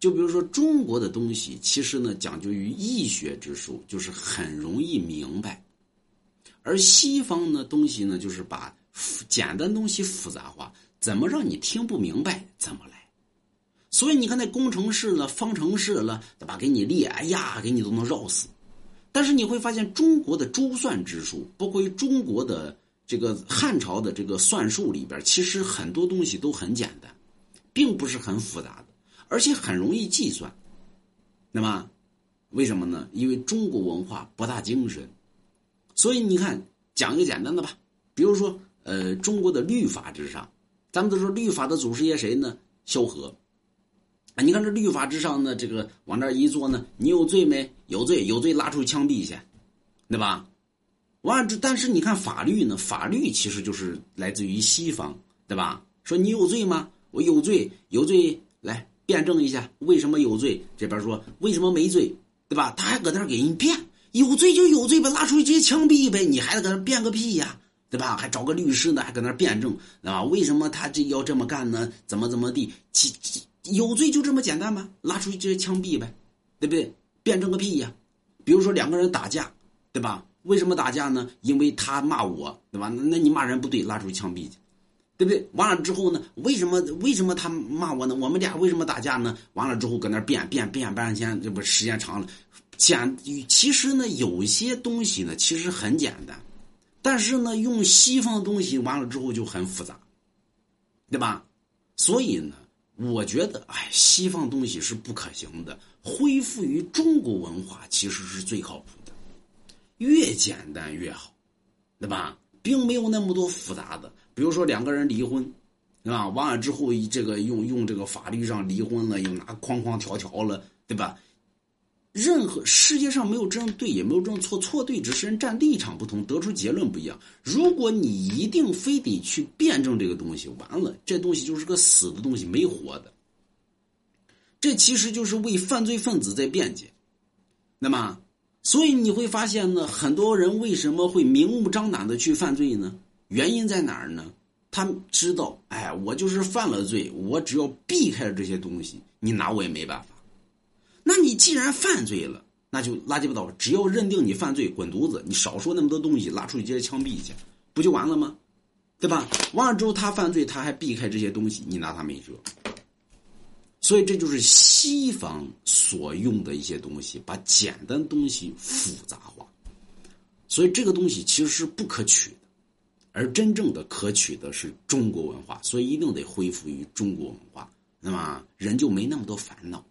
就比如说中国的东西，其实呢讲究于易学之术，就是很容易明白；而西方呢东西呢，就是把简单东西复杂化，怎么让你听不明白怎么来。所以你看那工程式了、方程式了，对吧？给你列，哎呀，给你都能绕死。但是你会发现，中国的珠算之术，包括中国的这个汉朝的这个算术里边，其实很多东西都很简单，并不是很复杂的。而且很容易计算，那么为什么呢？因为中国文化博大精深，所以你看讲一个简单的吧，比如说呃，中国的律法之上，咱们都说律法的祖师爷谁呢？萧何。啊，你看这律法之上呢，这个往那一坐呢，你有罪没？有罪，有罪，拉出去枪毙去，对吧？完了，但是你看法律呢，法律其实就是来自于西方，对吧？说你有罪吗？我有罪，有罪，来。辩证一下，为什么有罪？这边说为什么没罪，对吧？他还搁那儿给人辩，有罪就有罪呗，拉出去直接枪毙呗，你还得搁那辩个屁呀，对吧？还找个律师呢，还搁那辩证，对吧？为什么他这要这么干呢？怎么怎么地？其有罪就这么简单吗？拉出去直接枪毙呗，对不对？辩证个屁呀！比如说两个人打架，对吧？为什么打架呢？因为他骂我，对吧？那你骂人不对，拉出去枪毙去。对不对？完了之后呢？为什么为什么他骂我呢？我们俩为什么打架呢？完了之后搁那变变变半天，这不时间长了。简其实呢，有些东西呢，其实很简单，但是呢，用西方的东西完了之后就很复杂，对吧？所以呢，我觉得，哎，西方东西是不可行的。恢复于中国文化其实是最靠谱的，越简单越好，对吧？并没有那么多复杂的。比如说两个人离婚，是吧？完了之后，这个用用这个法律上离婚了，又拿框框条条了，对吧？任何世界上没有真对，也没有真错，错对只是人站立场不同，得出结论不一样。如果你一定非得去辩证这个东西，完了，这东西就是个死的东西，没活的。这其实就是为犯罪分子在辩解。那么，所以你会发现呢，很多人为什么会明目张胆的去犯罪呢？原因在哪儿呢？他知道，哎，我就是犯了罪，我只要避开了这些东西，你拿我也没办法。那你既然犯罪了，那就垃圾不倒，只要认定你犯罪，滚犊子，你少说那么多东西，拉出去直接枪毙去，不就完了吗？对吧？完了之后他犯罪，他还避开这些东西，你拿他没辙。所以这就是西方所用的一些东西，把简单东西复杂化。所以这个东西其实是不可取的。而真正的可取的是中国文化，所以一定得恢复于中国文化，那么人就没那么多烦恼。